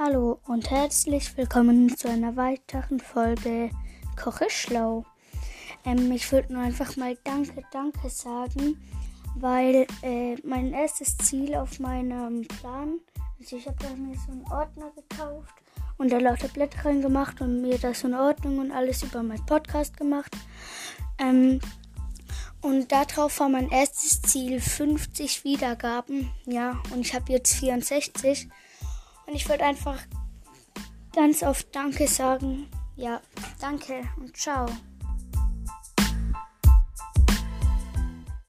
Hallo und herzlich willkommen zu einer weiteren Folge Koche schlau. Ähm, ich wollte nur einfach mal Danke, Danke sagen, weil äh, mein erstes Ziel auf meinem Plan, also ich habe mir so einen Ordner gekauft und da lauter Blätter reingemacht und mir das in Ordnung und alles über meinen Podcast gemacht. Ähm, und darauf war mein erstes Ziel 50 Wiedergaben. Ja, und ich habe jetzt 64. Und ich wollte einfach ganz oft Danke sagen. Ja, danke und ciao.